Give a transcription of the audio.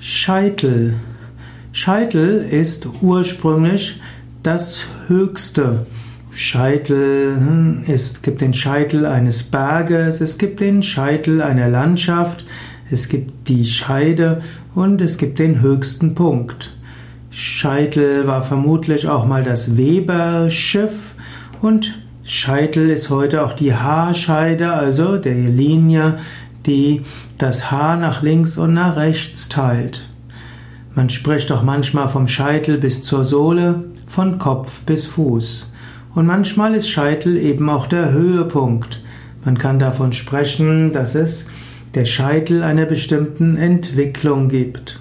Scheitel. Scheitel ist ursprünglich das Höchste. Scheitel, hm, es gibt den Scheitel eines Berges, es gibt den Scheitel einer Landschaft, es gibt die Scheide und es gibt den höchsten Punkt. Scheitel war vermutlich auch mal das Weberschiff und Scheitel ist heute auch die Haarscheide, also der Linie, die das Haar nach links und nach rechts teilt. Man spricht auch manchmal vom Scheitel bis zur Sohle, von Kopf bis Fuß. Und manchmal ist Scheitel eben auch der Höhepunkt. Man kann davon sprechen, dass es der Scheitel einer bestimmten Entwicklung gibt.